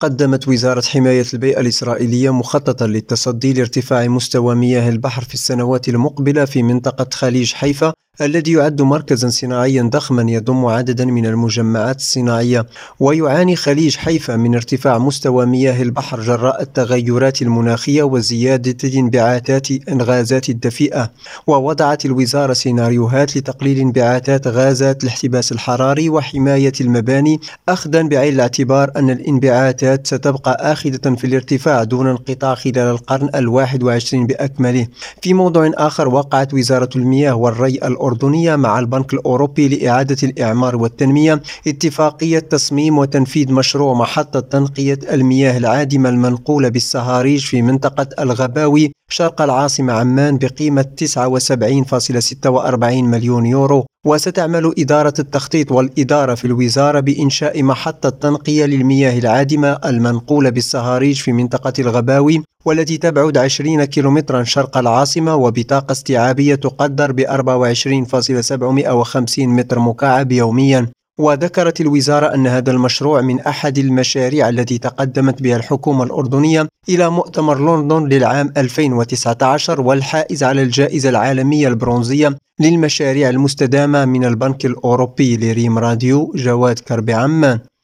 قدمت وزارة حماية البيئة الإسرائيلية مخططا للتصدي لارتفاع مستوى مياه البحر في السنوات المقبلة في منطقة خليج حيفا الذي يعد مركزا صناعيا ضخما يضم عددا من المجمعات الصناعية ويعاني خليج حيفا من ارتفاع مستوى مياه البحر جراء التغيرات المناخية وزيادة انبعاثات الغازات الدفيئة ووضعت الوزارة سيناريوهات لتقليل انبعاثات غازات الاحتباس الحراري وحماية المباني أخذا بعين الاعتبار أن الانبعاثات ستبقى آخذة في الارتفاع دون انقطاع خلال القرن الواحد وعشرين بأكمله. في موضوع آخر وقعت وزارة المياه والري الأردني الأردنية مع البنك الأوروبي لإعادة الإعمار والتنمية اتفاقية تصميم وتنفيذ مشروع محطة تنقية المياه العادمة المنقولة بالسهاريج في منطقة الغباوي شرق العاصمة عمان بقيمة 79.46 مليون يورو. وستعمل إدارة التخطيط والإدارة في الوزارة بإنشاء محطة تنقية للمياه العادمة المنقولة بالسهاريج في منطقة الغباوي والتي تبعد 20 كيلومترا شرق العاصمة وبطاقة استيعابية تقدر ب 24.750 متر مكعب يوميا. وذكرت الوزارة أن هذا المشروع من أحد المشاريع التي تقدمت بها الحكومة الأردنية إلى مؤتمر لندن للعام 2019 والحائز على الجائزة العالمية البرونزية للمشاريع المستدامة من البنك الأوروبي لريم راديو جواد كرب عمان